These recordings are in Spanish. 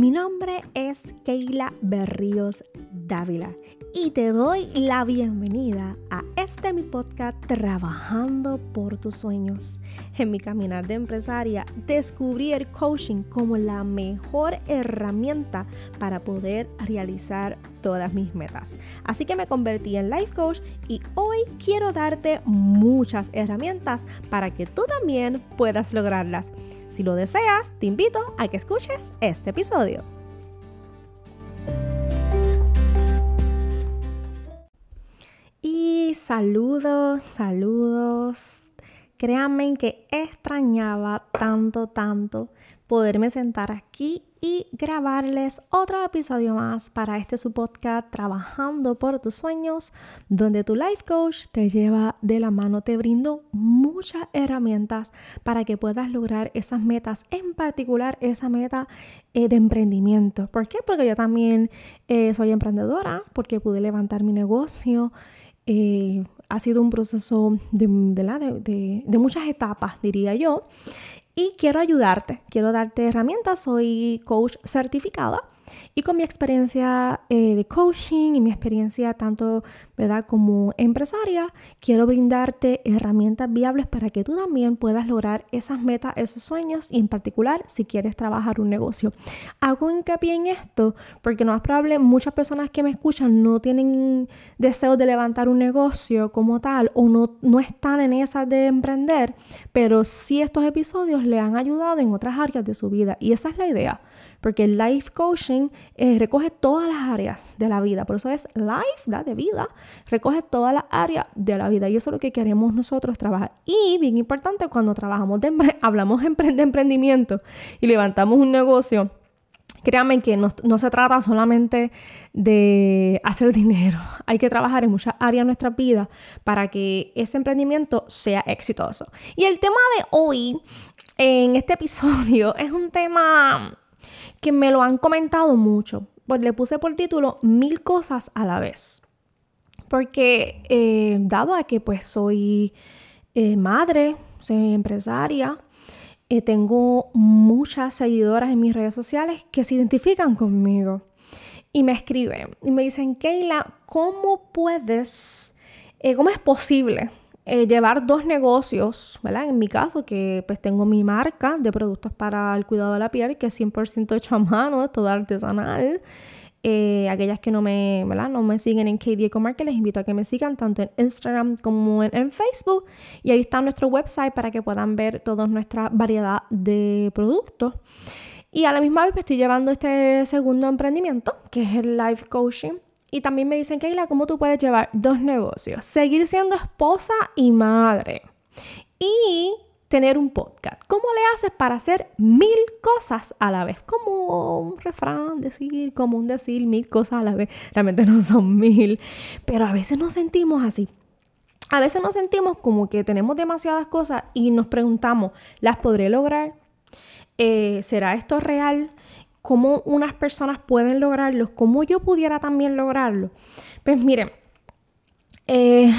Mi nombre es Keila Berríos Dávila y te doy la bienvenida a este mi podcast Trabajando por tus sueños. En mi caminar de empresaria descubrí el coaching como la mejor herramienta para poder realizar todas mis metas. Así que me convertí en life coach y hoy quiero darte muchas herramientas para que tú también puedas lograrlas. Si lo deseas, te invito a que escuches este episodio. Y saludos, saludos. Créanme que extrañaba tanto, tanto poderme sentar aquí y grabarles otro episodio más para este su podcast Trabajando por tus sueños, donde tu life coach te lleva de la mano, te brindo muchas herramientas para que puedas lograr esas metas, en particular esa meta eh, de emprendimiento. ¿Por qué? Porque yo también eh, soy emprendedora, porque pude levantar mi negocio. Eh, ha sido un proceso de, de muchas etapas, diría yo y quiero ayudarte, quiero darte herramientas, soy coach certificada y con mi experiencia eh, de coaching y mi experiencia tanto, ¿verdad?, como empresaria, quiero brindarte herramientas viables para que tú también puedas lograr esas metas, esos sueños y en particular si quieres trabajar un negocio. Hago hincapié en esto porque no es probable muchas personas que me escuchan no tienen deseo de levantar un negocio como tal o no, no están en esa de emprender, pero sí estos episodios le han ayudado en otras áreas de su vida y esa es la idea porque el life coaching eh, recoge todas las áreas de la vida, por eso es life, de vida, recoge todas las áreas de la vida y eso es lo que queremos nosotros trabajar. Y bien importante, cuando trabajamos de hablamos de emprendimiento y levantamos un negocio, Créanme que no, no, se trata solamente de hacer dinero. Hay que trabajar en muchas áreas de nuestra vida para que ese emprendimiento sea exitoso. Y el tema de hoy, en este episodio, es un tema que me lo han comentado mucho. Pues le puse por título Mil cosas a la vez. Porque eh, dado a que pues soy eh, madre, soy empresaria, eh, tengo muchas seguidoras en mis redes sociales que se identifican conmigo y me escriben y me dicen, Keila, ¿cómo puedes, cómo es posible eh, llevar dos negocios, ¿verdad? En mi caso, que pues tengo mi marca de productos para el cuidado de la piel, que es 100% hecho a mano, todo artesanal. Eh, aquellas que no me, ¿verdad? no me siguen en KD Ecomarket, les invito a que me sigan tanto en Instagram como en, Facebook. Y ahí está nuestro website para que puedan ver toda nuestra variedad de productos. Y a la misma vez estoy llevando este segundo emprendimiento, que es el Life Coaching y también me dicen, Keila, ¿cómo tú puedes llevar dos negocios? Seguir siendo esposa y madre. Y tener un podcast. ¿Cómo le haces para hacer mil cosas a la vez? Como un refrán, decir, como un decir mil cosas a la vez. Realmente no son mil, pero a veces nos sentimos así. A veces nos sentimos como que tenemos demasiadas cosas y nos preguntamos, ¿las podré lograr? Eh, ¿Será esto real? Cómo unas personas pueden lograrlo, cómo yo pudiera también lograrlo. Pues miren, eh,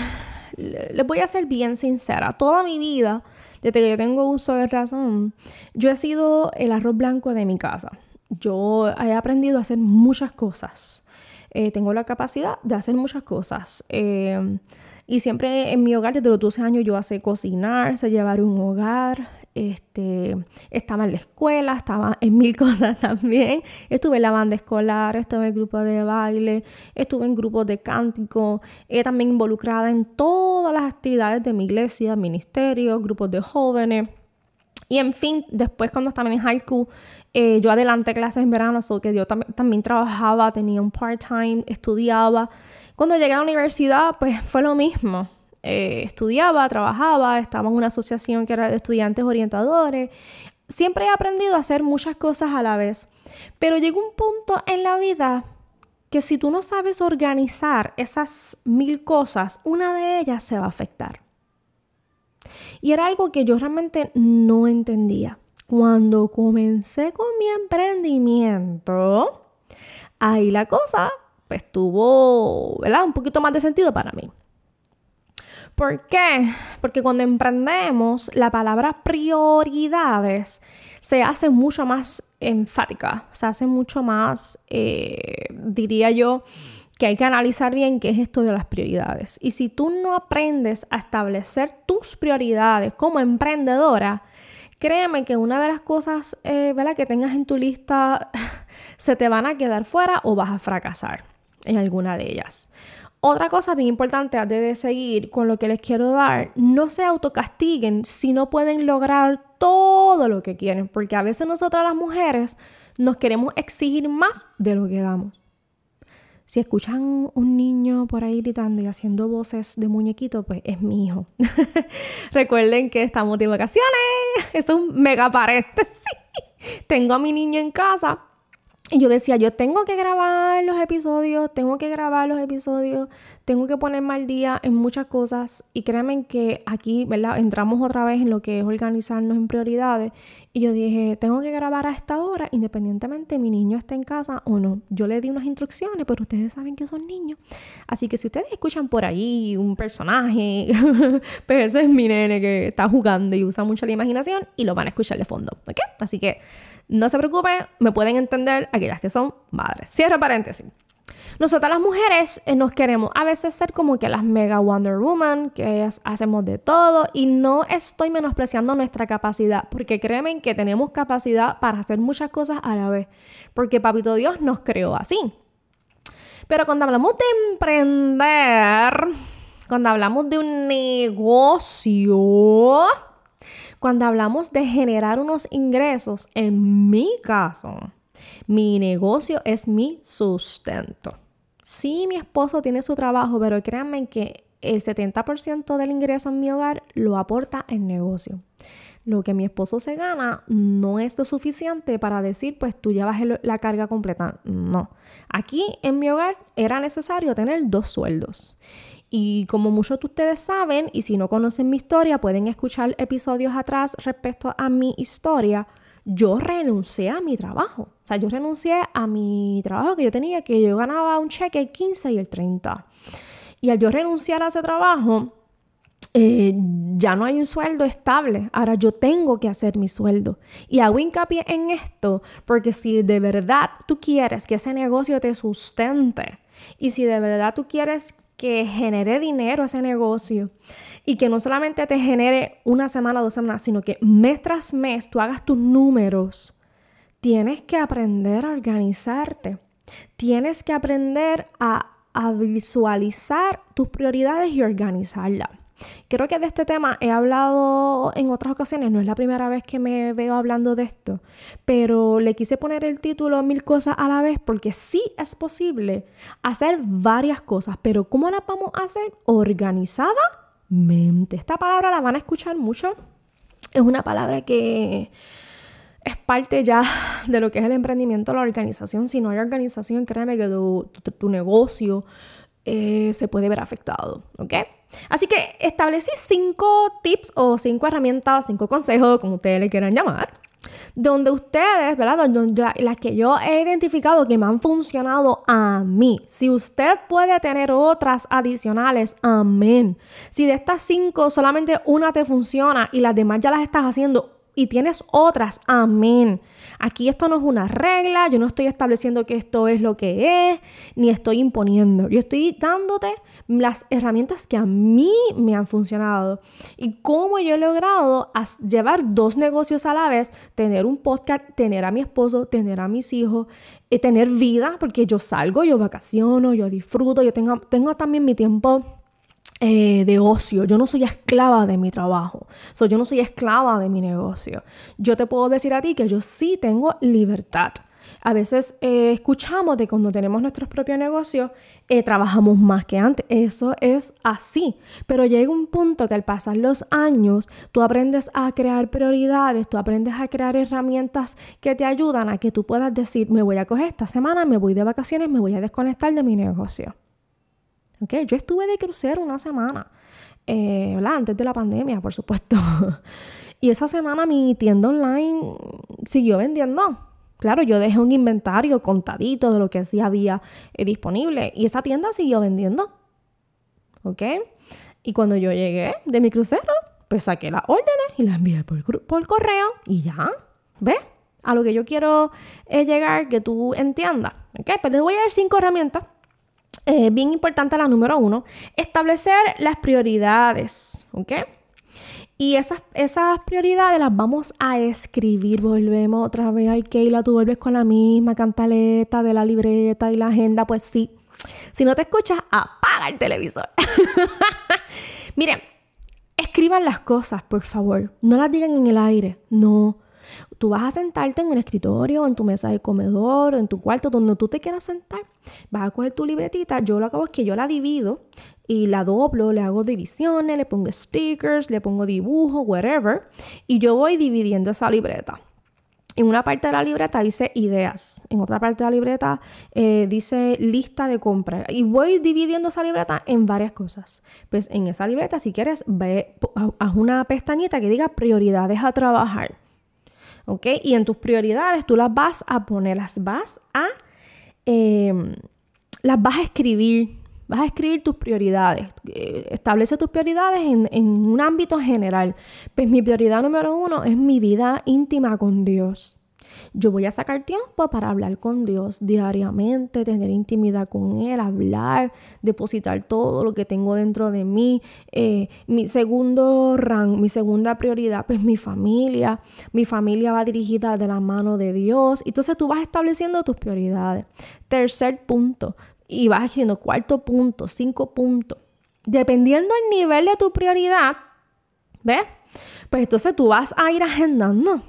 les voy a ser bien sincera. Toda mi vida, desde que yo tengo uso de razón, yo he sido el arroz blanco de mi casa. Yo he aprendido a hacer muchas cosas. Eh, tengo la capacidad de hacer muchas cosas. Eh, y siempre en mi hogar, desde los 12 años, yo sé cocinar, sé llevar un hogar, este, estaba en la escuela, estaba en mil cosas también. Estuve en la banda escolar, estuve en el grupo de baile, estuve en grupos de cántico, eh, también involucrada en todas las actividades de mi iglesia, ministerio, grupos de jóvenes. Y en fin, después cuando estaba en high school, eh, yo adelanté clases en verano, so que yo también trabajaba, tenía un part-time, estudiaba. Cuando llegué a la universidad, pues fue lo mismo. Eh, estudiaba, trabajaba, estaba en una asociación que era de estudiantes orientadores. Siempre he aprendido a hacer muchas cosas a la vez. Pero llegó un punto en la vida que si tú no sabes organizar esas mil cosas, una de ellas se va a afectar. Y era algo que yo realmente no entendía. Cuando comencé con mi emprendimiento, ahí la cosa pues tuvo, ¿verdad? Un poquito más de sentido para mí. ¿Por qué? Porque cuando emprendemos, la palabra prioridades se hace mucho más enfática, se hace mucho más, eh, diría yo, que hay que analizar bien qué es esto de las prioridades. Y si tú no aprendes a establecer tus prioridades como emprendedora, créeme que una de las cosas eh, que tengas en tu lista se te van a quedar fuera o vas a fracasar en alguna de ellas. Otra cosa bien importante antes de seguir con lo que les quiero dar, no se autocastiguen si no pueden lograr todo lo que quieren, porque a veces nosotras las mujeres nos queremos exigir más de lo que damos. Si escuchan un niño por ahí gritando y haciendo voces de muñequito, pues es mi hijo. Recuerden que estamos de vacaciones. Es un mega paréntesis. Tengo a mi niño en casa y yo decía, yo tengo que grabar los episodios, tengo que grabar los episodios, tengo que ponerme al día en muchas cosas. Y créanme que aquí, ¿verdad? Entramos otra vez en lo que es organizarnos en prioridades. Y yo dije, tengo que grabar a esta hora, independientemente mi niño esté en casa o no. Yo le di unas instrucciones, pero ustedes saben que son niños. Así que si ustedes escuchan por ahí un personaje, pues ese es mi nene que está jugando y usa mucho la imaginación y lo van a escuchar de fondo, ¿ok? Así que no se preocupen, me pueden entender aquellas que son madres. Cierro paréntesis. Nosotras las mujeres eh, nos queremos a veces ser como que las mega Wonder Woman, que hacemos de todo y no estoy menospreciando nuestra capacidad, porque créeme que tenemos capacidad para hacer muchas cosas a la vez, porque Papito Dios nos creó así. Pero cuando hablamos de emprender, cuando hablamos de un negocio, cuando hablamos de generar unos ingresos, en mi caso, mi negocio es mi sustento. Sí, mi esposo tiene su trabajo, pero créanme que el 70% del ingreso en mi hogar lo aporta el negocio. Lo que mi esposo se gana no es lo suficiente para decir, pues tú llevas la carga completa. No. Aquí en mi hogar era necesario tener dos sueldos. Y como muchos de ustedes saben, y si no conocen mi historia, pueden escuchar episodios atrás respecto a mi historia. Yo renuncié a mi trabajo. O sea, yo renuncié a mi trabajo que yo tenía, que yo ganaba un cheque el 15 y el 30. Y al yo renunciar a ese trabajo, eh, ya no hay un sueldo estable. Ahora yo tengo que hacer mi sueldo. Y hago hincapié en esto porque si de verdad tú quieres que ese negocio te sustente y si de verdad tú quieres que genere dinero ese negocio y que no solamente te genere una semana o dos semanas, sino que mes tras mes tú hagas tus números, tienes que aprender a organizarte. Tienes que aprender a, a visualizar tus prioridades y organizarlas. Creo que de este tema he hablado en otras ocasiones, no es la primera vez que me veo hablando de esto, pero le quise poner el título Mil cosas a la vez porque sí es posible hacer varias cosas, pero ¿cómo las vamos a hacer? Organizadamente. Esta palabra la van a escuchar mucho. Es una palabra que es parte ya de lo que es el emprendimiento, la organización. Si no hay organización, créeme que tu, negocio eh, se puede ver afectado, ¿ok? Así que establecí cinco tips o cinco herramientas, cinco consejos, como ustedes le quieran llamar, donde ustedes, ¿verdad? Donde las que yo he identificado que me han funcionado a mí. Si usted puede tener otras adicionales, amén. Si de estas cinco solamente una te funciona y las demás ya las estás haciendo, y tienes otras, amén. Aquí esto no es una regla, yo no estoy estableciendo que esto es lo que es, ni estoy imponiendo. Yo estoy dándote las herramientas que a mí me han funcionado y cómo yo he logrado llevar dos negocios a la vez, tener un podcast, tener a mi esposo, tener a mis hijos, y tener vida, porque yo salgo, yo vacaciono, yo disfruto, yo tengo, tengo también mi tiempo eh, de ocio. Yo no soy esclava de mi trabajo. yo no soy esclava de mi negocio. Yo te puedo decir a ti que yo sí tengo libertad. A veces eh, escuchamos de cuando tenemos nuestros propios negocios, eh, trabajamos más que antes. Eso es así. Pero llega un punto que al pasar los años, tú aprendes a crear prioridades, tú aprendes a crear herramientas que te ayudan a que tú puedas decir, me voy a coger esta semana, me voy de vacaciones, me voy a desconectar de mi negocio. Yo estuve de crucero una semana, eh, Antes de la pandemia, por supuesto. y esa semana mi tienda online siguió vendiendo. Claro, yo dejé un inventario contadito de lo que sí había eh, disponible y esa tienda siguió vendiendo. ¿Ok? Y cuando yo llegué de mi crucero, pues saqué las órdenes y las envié por, correo y ya. ¿Ves? A lo que yo quiero es llegar, que tú entiendas. ¿Ok? Pues les voy a dar cinco herramientas. Eh, bien importante la número uno, establecer las prioridades. ¿Ok? Y esas, esas prioridades las vamos a escribir. Volvemos otra vez. Ay, Keila, tú vuelves con la misma cantaleta de la libreta y la agenda. Pues sí. Si no te escuchas, apaga el televisor. Miren, escriban las cosas, por favor. No las digan en el aire. No. Tú vas a sentarte en el escritorio, en tu mesa de comedor, en tu cuarto, donde tú te quieras sentar. Vas a coger tu libretita. Yo lo hago es que yo la divido y la doblo, le hago divisiones, le pongo stickers, le pongo dibujos, whatever, y yo voy dividiendo esa libreta. En una parte de la libreta dice ideas, en otra parte de la libreta eh, dice lista de compras y voy dividiendo esa libreta en varias cosas. Pues en esa libreta, si quieres, ve, haz una pestañita que diga prioridades a trabajar. ¿Ok? Y en tus prioridades tú las vas a poner, las vas a, em, las vas a escribir Vas a escribir tus prioridades. Eh, establece tus prioridades en, un ámbito general. Pues mi prioridad número uno es mi vida íntima con Dios. Yo voy a sacar tiempo para hablar con Dios diariamente, tener intimidad con Él, hablar, depositar todo lo que tengo dentro de mí. Eh, mi segundo rango, mi segunda prioridad, pues mi familia. Mi familia va dirigida de la mano de Dios. Entonces tú vas estableciendo tus prioridades. Tercer punto, y vas haciendo cuarto punto, cinco puntos. Dependiendo del nivel de tu prioridad, ¿ves? Pues entonces tú vas a ir agendando.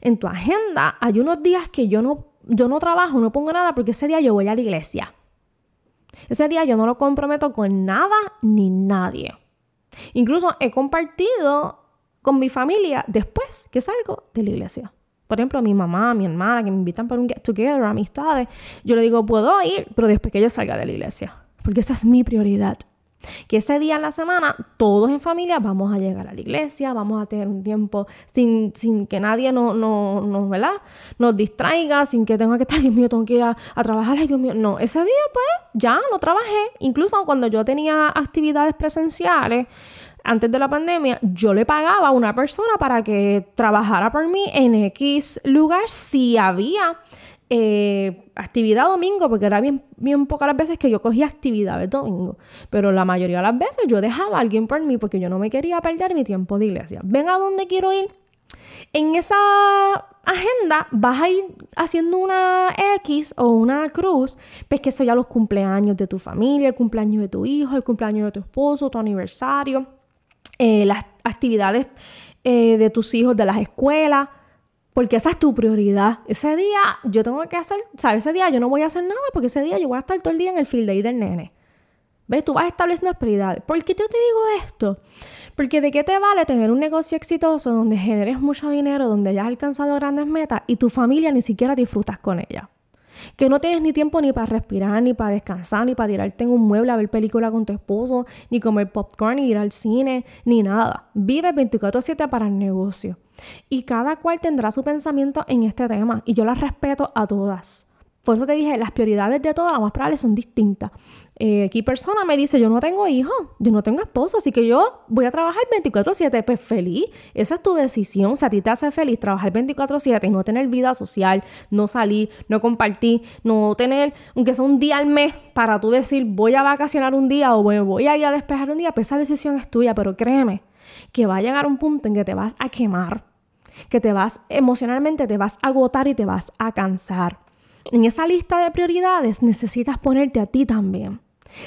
En tu agenda hay unos días que yo no, yo no trabajo, no pongo nada porque ese día yo voy a la iglesia. Ese día yo no lo comprometo con nada ni nadie. Incluso he compartido con mi familia después que salgo de la iglesia por ejemplo, mi mamá, mi hermana, que me invitan para un get together, amistades, yo le digo, puedo ir, pero después que yo salga de la iglesia, porque esa es mi prioridad. Que ese día en la semana, todos en familia vamos a llegar a la iglesia, vamos a tener un tiempo sin, que nadie nos, no, no, ¿verdad? nos distraiga, sin que tenga que estar, Dios mío, tengo que ir a, a trabajar, ay Dios mío. No, ese día pues ya no trabajé. Incluso cuando yo tenía actividades presenciales, antes de la pandemia, yo le pagaba a una persona para que trabajara por mí en X lugar si había eh, actividad domingo, porque era bien, pocas las veces que yo cogía actividades domingo. Pero la mayoría de las veces yo dejaba a alguien por mí porque yo no me quería perder mi tiempo de iglesia. ¿Ven a dónde quiero ir? En esa agenda vas a ir haciendo una X o una cruz, pues que eso ya los cumpleaños de tu familia, el cumpleaños de tu hijo, el cumpleaños de tu esposo, tu aniversario. Eh, las actividades eh, de tus hijos, de las escuelas, porque esa es tu prioridad. Ese día yo tengo que hacer, ¿sabes? Ese día yo no voy a hacer nada porque ese día yo voy a estar todo el día en el field day del nene. ¿Ves? Tú vas estableciendo prioridades. ¿Por qué yo te digo esto? Porque de qué te vale tener un negocio exitoso donde generes mucho dinero, donde hayas alcanzado grandes metas y tu familia ni siquiera disfrutas con ella que no tienes ni tiempo ni para respirar, ni para descansar, ni para tirarte en un mueble a ver película con tu esposo, ni comer popcorn, ni ir al cine, ni nada. Vive 24/7 para el negocio. Y cada cual tendrá su pensamiento en este tema y yo las respeto a todas. Por eso te dije, las prioridades de todas, las más probables, son distintas. Eh, aquí persona me dice, yo no tengo hijo, yo no tengo esposo, así que yo voy a trabajar 24/7. Pues feliz, esa es tu decisión. Si a ti te hace feliz trabajar 24/7 y no tener vida social, no salir, no compartir, no tener, aunque sea un día al mes, para tú decir, voy a vacacionar un día o voy a ir a despejar un día, pues esa decisión es tuya, pero créeme que va a llegar un punto en que te vas a quemar, que te vas emocionalmente, te vas a agotar y te vas a cansar. En esa lista de prioridades necesitas ponerte a ti también.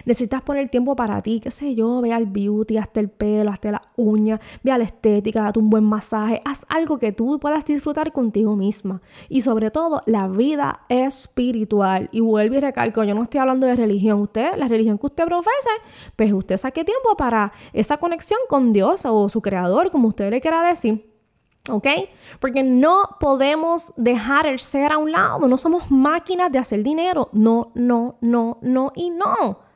Necesitas poner tiempo para ti, qué sé yo, ve al beauty, hazte el pelo, hazte la uña, ve a la estética, date un buen masaje, haz algo que tú puedas disfrutar contigo misma. Y sobre todo, la vida espiritual. Y vuelvo y recalco, yo no estoy hablando de religión. Usted, la religión que usted profese, pues usted saque tiempo para esa conexión con Dios o su creador, como usted le quiera decir. ¿Ok? Porque no podemos dejar el ser a un lado. No somos máquinas de hacer dinero. No, no, no, no y no.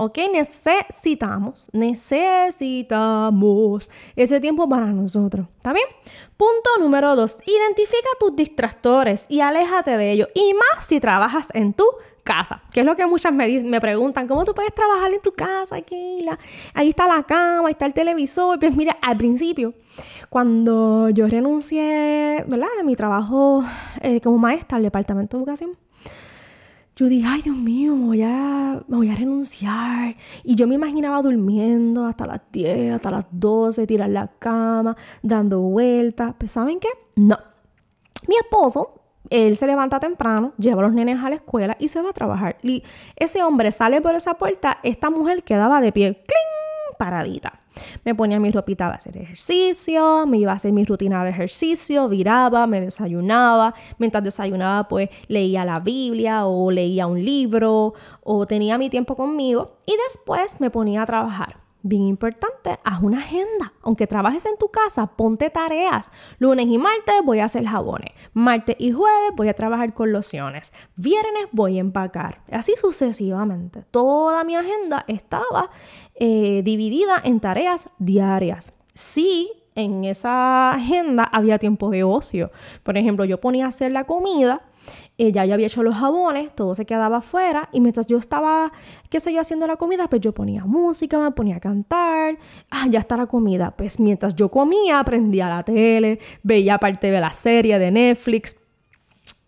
¿Ok? Necesitamos, necesitamos ese tiempo para nosotros. ¿Está bien? Punto número dos. Identifica tus distractores y aléjate de ellos. Y más si trabajas en tu casa, que es lo que muchas me, me preguntan, ¿cómo tú puedes trabajar en tu casa? Aquí, ahí está la cama, ahí está el televisor. Pues mira, al principio, cuando yo renuncié, ¿verdad? De mi trabajo eh, como maestra al departamento de educación, yo dije, ay Dios mío, me voy, a, me voy a renunciar. Y yo me imaginaba durmiendo hasta las 10, hasta las 12, tirar la cama, dando vueltas. Pues ¿saben qué? No. Mi esposo, él se levanta temprano, lleva a los nenes a la escuela y se va a trabajar. Y ese hombre sale por esa puerta, esta mujer quedaba de pie, ¡cling! Paradita. Me ponía mi ropita a hacer ejercicio, me iba a hacer mi rutina de ejercicio, viraba, me desayunaba. Mientras desayunaba, pues leía la Biblia o leía un libro o tenía mi tiempo conmigo y después me ponía a trabajar bien importante, haz una agenda. Aunque trabajes en tu casa, ponte tareas. Lunes y martes voy a hacer jabones. Martes y jueves voy a trabajar con lociones. Viernes voy a empacar. Así sucesivamente. Toda mi agenda estaba eh, dividida en tareas diarias. Sí, en esa agenda había tiempo de ocio. Por ejemplo, yo ponía a hacer la comida ella ya había hecho los jabones, todo se quedaba afuera y mientras yo estaba, qué sé yo, haciendo la comida, pues yo ponía música, me ponía a cantar, ah, ya está la comida, pues mientras yo comía, aprendía la tele, veía parte de la serie de Netflix,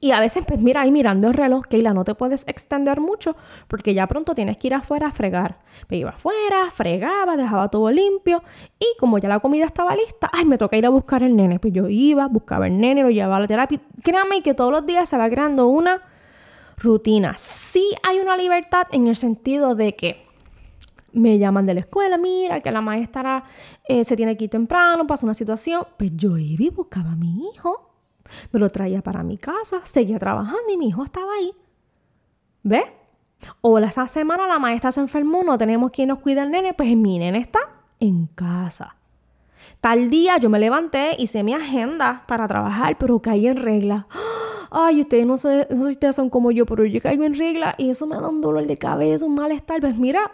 y a veces, pues mira, ahí mirando el reloj, Keila, no te puedes extender mucho porque ya pronto tienes que ir afuera a fregar. Me iba afuera, fregaba, dejaba todo limpio y como ya la comida estaba lista, ay, me toca ir a buscar el nene. Pues yo iba, buscaba el nene, lo llevaba a la terapia. Créame que todos los días se va creando una rutina. Sí hay una libertad en el sentido de que me llaman de la escuela, mira, que la maestra eh, se tiene que ir temprano, pasa una situación. Pues yo iba y buscaba a mi hijo me lo traía para mi casa, seguía trabajando y mi hijo estaba ahí. ¿Ves? O esa semana la maestra se enfermó, no tenemos quien nos cuide al nene, pues mi nene está en casa. Tal día yo me levanté, hice mi agenda para trabajar, pero caí en regla. Ay, ustedes no sé, no sé si ustedes son como yo, pero yo caigo en regla y eso me da un dolor de cabeza, un malestar. Pues mira,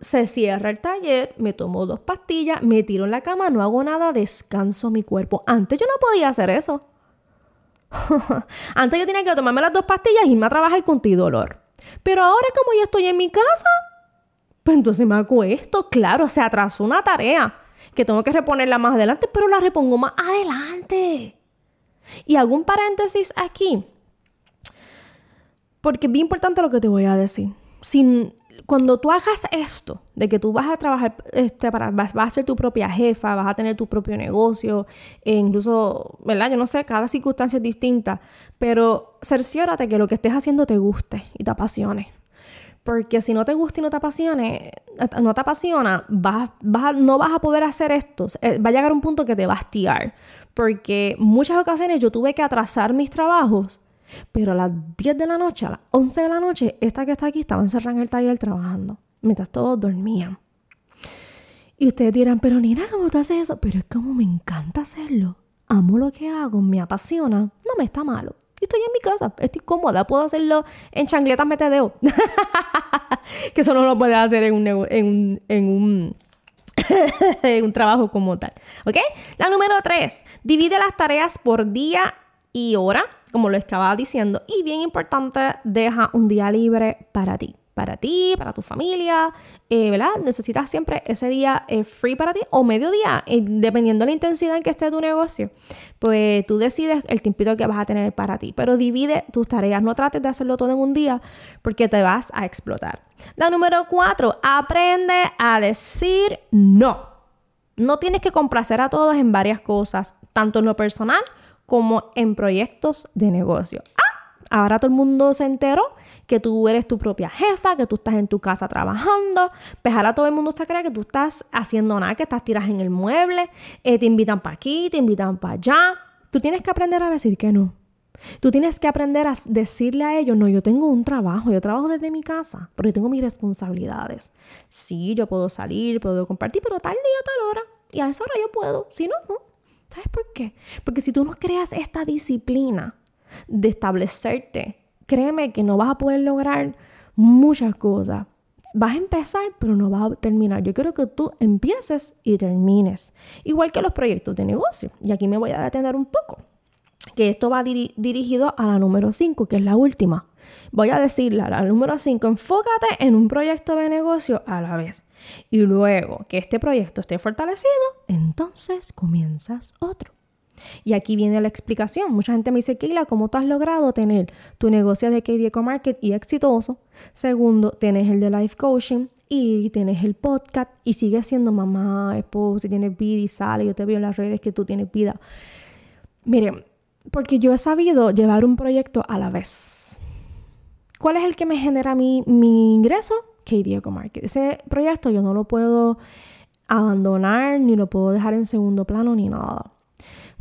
se cierra el taller, me tomo dos pastillas, me tiro en la cama, no hago nada, descanso mi cuerpo. Antes yo no podía hacer eso. Antes yo tenía que tomarme las dos pastillas y irme a trabajar con ti dolor. Pero ahora como ya estoy en mi casa, pues entonces me acuesto. Claro, se atrasó una tarea que tengo que reponerla más adelante, pero la repongo más adelante. Y hago un paréntesis aquí, porque es bien importante lo que te voy a decir. Sin, cuando tú hagas esto, de que tú vas a trabajar, este, para, vas, a ser tu propia jefa, vas a tener tu propio negocio, e incluso, ¿verdad? Yo no sé, cada circunstancia es distinta, pero cerciórate que lo que estés haciendo te guste y te apasione. Porque si no te gusta y no te apasione, no te apasiona, vas, vas no vas a poder hacer esto. Eh, va a llegar un punto que te va a hastiar. Porque muchas ocasiones yo tuve que atrasar mis trabajos pero a las 10 de la noche, a las 11 de la noche, esta que está aquí estaba encerrada en el taller trabajando, mientras todos dormían. Y ustedes dirán, pero Nina, ¿cómo tú haces eso? Pero es como me encanta hacerlo. Amo lo que hago, me apasiona, no me está malo. Y estoy en mi casa, estoy cómoda, puedo hacerlo en chancletas metedeo. que eso no lo puedes hacer en un, en un, en un, en un trabajo como tal. ¿Ok? La número 3, divide las tareas por día y hora como lo estaba diciendo. Y bien importante, deja un día libre para ti. Para ti, para tu familia, eh, ¿verdad? Necesitas siempre ese día eh, free para ti o mediodía, eh, dependiendo de la intensidad en que esté tu negocio. Pues tú decides el tiempito que vas a tener para ti. Pero divide tus tareas. No trates de hacerlo todo en un día porque te vas a explotar. La número cuatro, aprende a decir no. No tienes que complacer a todos en varias cosas, tanto en lo personal como en proyectos de negocio. Ah, ahora todo el mundo se enteró que tú eres tu propia jefa, que tú estás en tu casa trabajando, pues ahora todo el mundo se cree que tú estás haciendo nada, que estás tiras en el mueble, eh, te invitan para aquí, te invitan para allá. Tú tienes que aprender a decir que no. Tú tienes que aprender a decirle a ellos, no, yo tengo un trabajo, yo trabajo desde mi casa, yo tengo mis responsabilidades. Sí, yo puedo salir, puedo compartir, pero tal día, tal hora. Y a esa hora yo puedo. Si no, no. ¿Sabes por qué? Porque si tú no creas esta disciplina de establecerte, créeme que no vas a poder lograr muchas cosas. Vas a empezar, pero no vas a terminar. Yo quiero que tú empieces y termines. Igual que los proyectos de negocio. Y aquí me voy a detener un poco. Que esto va dirigido a la número 5, que es la última. voy a decirle la número 5, enfócate en un proyecto de negocio a la vez. Y luego que este proyecto esté fortalecido, entonces comienzas otro. Y aquí viene la explicación. Mucha gente me dice, Keila, ¿cómo tú has logrado tener tu negocio de KD Market y exitoso? Segundo, tienes el de life coaching y tienes el podcast y sigues siendo mamá, esposa, tienes vida y sale. Yo te veo en las redes que tú tienes vida. Miren, porque yo he sabido llevar un proyecto a la vez. ¿Cuál es el que me genera mi, mi ingreso? KD Eco Market. Ese proyecto yo no lo puedo abandonar, ni lo puedo dejar en segundo plano, ni nada.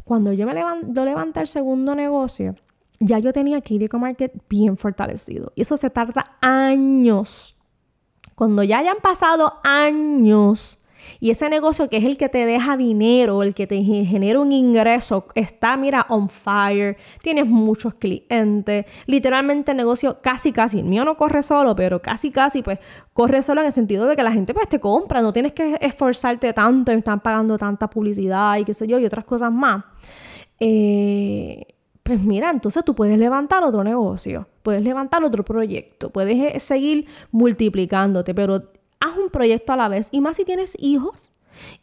Cuando yo me levanto, levanté el segundo negocio, ya yo tenía KD Eco Market bien fortalecido. Y eso se tarda años. Cuando ya hayan pasado años y ese negocio que es el que te deja dinero, el que te genera un ingreso, está, mira, on fire, tienes muchos clientes, literalmente el negocio casi, casi, el mío no corre solo, pero casi, casi, pues corre solo en el sentido de que la gente pues te compra, no tienes que esforzarte tanto, están pagando tanta publicidad y qué sé yo, y otras cosas más. Eh, pues mira, entonces tú puedes levantar otro negocio, puedes levantar otro proyecto, puedes eh, seguir multiplicándote, pero haz un proyecto a la vez. Y más si tienes hijos,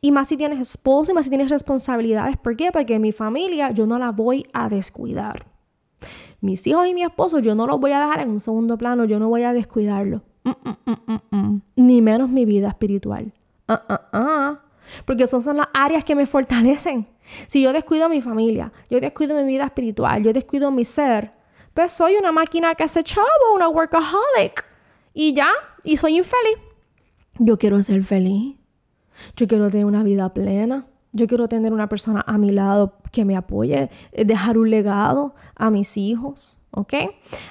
y más si tienes esposo, y más si tienes responsabilidades. ¿Por qué? Porque mi familia yo no la voy a descuidar. Mis hijos y mi esposo yo no los voy a dejar en un segundo plano, yo no voy a descuidarlo. Mm, mm, mm, Ni menos mi vida espiritual. Ah, ah, ah. Porque esas son las áreas que me fortalecen. Si yo descuido mi familia, yo descuido mi vida espiritual, yo descuido mi ser, pues soy una máquina que hace chavo, una workaholic. Y ya, y soy infeliz. Yo quiero ser feliz. Yo quiero tener una vida plena. Yo quiero tener una persona a mi lado que me apoye, eh, dejar un legado a mis hijos. ¿Ok?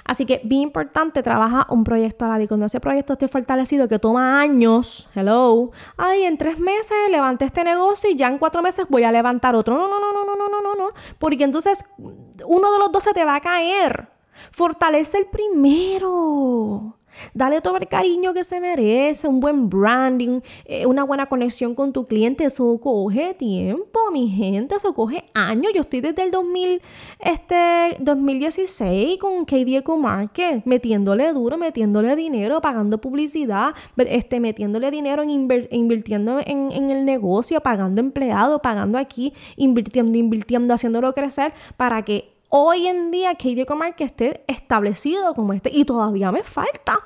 Así que bien importante, trabaja un proyecto a la vez. Cuando ese proyecto esté fortalecido, que toma años, hello, ay, en tres meses levanté este negocio y ya en cuatro meses voy a levantar otro. No, no, no, no, no, no, no, no, no. Porque entonces uno de los dos se te va a caer. Fortalece el primero. Dale todo el cariño que se merece, un buen branding, eh, una buena conexión con tu cliente. Eso coge tiempo, mi gente, eso coge años. Yo estoy desde el 2000, este, 2016 con KD Eco Market, metiéndole duro, metiéndole dinero, pagando publicidad, este, metiéndole dinero en invirtiendo en, en el negocio, pagando empleados, pagando aquí, invirtiendo, invirtiendo, haciéndolo crecer para que hoy en día KD Eco Market esté establecido como este y todavía me falta.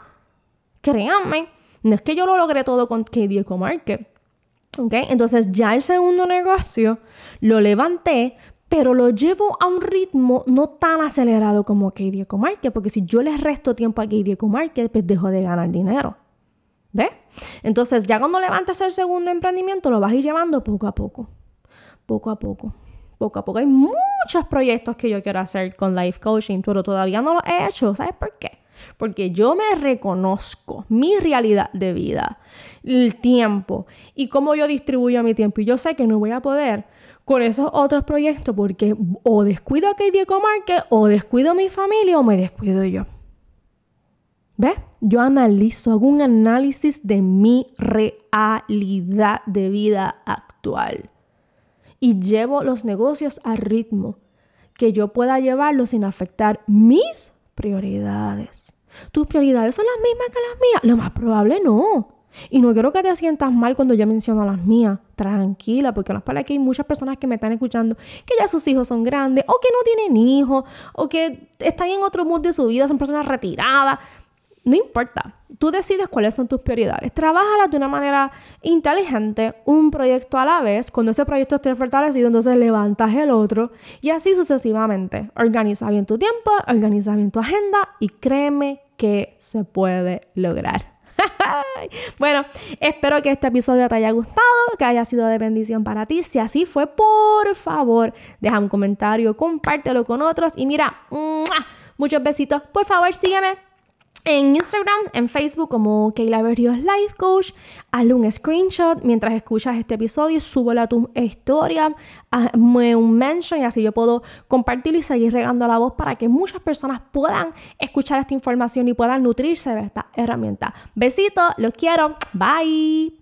Créanme, no es que yo lo logré todo con KD Eco Market. ¿Ok? Entonces ya el segundo negocio lo levanté, pero lo llevo a un ritmo no tan acelerado como KD Eco Market, porque si yo le resto tiempo a KD Eco Market, pues dejo de ganar dinero. ¿Ves? Entonces ya cuando levantas el segundo emprendimiento, lo vas a ir llevando poco a poco. Poco a poco poco a poco. Hay muchos proyectos que yo quiero hacer con life coaching, pero todavía no lo he hecho. ¿Sabes por qué? Porque yo me reconozco mi realidad de vida, el tiempo y cómo yo distribuyo mi tiempo. Y yo sé que no voy a poder con esos otros proyectos porque o descuido a Diego Market o descuido a mi familia o me descuido yo. ¿Ves? Yo analizo, hago un análisis de mi realidad de vida actual y llevo los negocios al ritmo que yo pueda llevarlo sin afectar mis prioridades. ¿Tus prioridades son las mismas que las mías? Lo más probable no. Y no quiero que te sientas mal cuando yo menciono las mías. Tranquila, porque no es para que hay muchas personas que me están escuchando que ya sus hijos son grandes, o que no tienen hijos, o que están en otro mood de su vida, son personas retiradas. No importa. Tú decides cuáles son tus prioridades. Trabájalas de una manera inteligente, un proyecto a la vez. Cuando ese proyecto esté fortalecido, entonces levantas el otro y así sucesivamente. Organiza bien tu tiempo, organiza bien tu agenda y créeme que se puede lograr. bueno, espero que este episodio te haya gustado, que haya sido de bendición para ti. Si así fue, por favor, deja un comentario, compártelo con otros y mira, muchos besitos. Por favor, sígueme en Instagram, en Facebook como Keila Berrios Life Coach. Hazle un screenshot mientras escuchas este episodio, súbelo a tu historia, hazme un mention y así yo puedo compartir y seguir regando la voz para que muchas personas puedan escuchar esta información y puedan nutrirse de esta herramienta. Besitos, los quiero, bye.